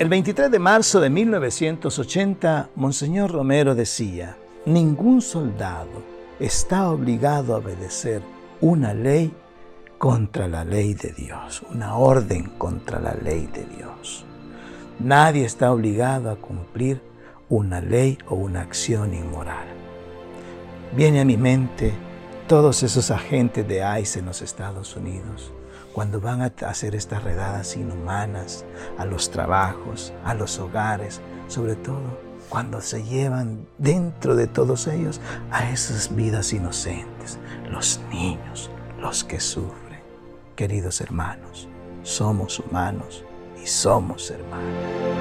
El 23 de marzo de 1980, Monseñor Romero decía, ningún soldado está obligado a obedecer una ley contra la ley de Dios, una orden contra la ley de Dios. Nadie está obligado a cumplir una ley o una acción inmoral. Viene a mi mente todos esos agentes de ICE en los Estados Unidos cuando van a hacer estas redadas inhumanas a los trabajos, a los hogares, sobre todo cuando se llevan dentro de todos ellos a esas vidas inocentes, los niños, los que sufren. Queridos hermanos, somos humanos y somos hermanos.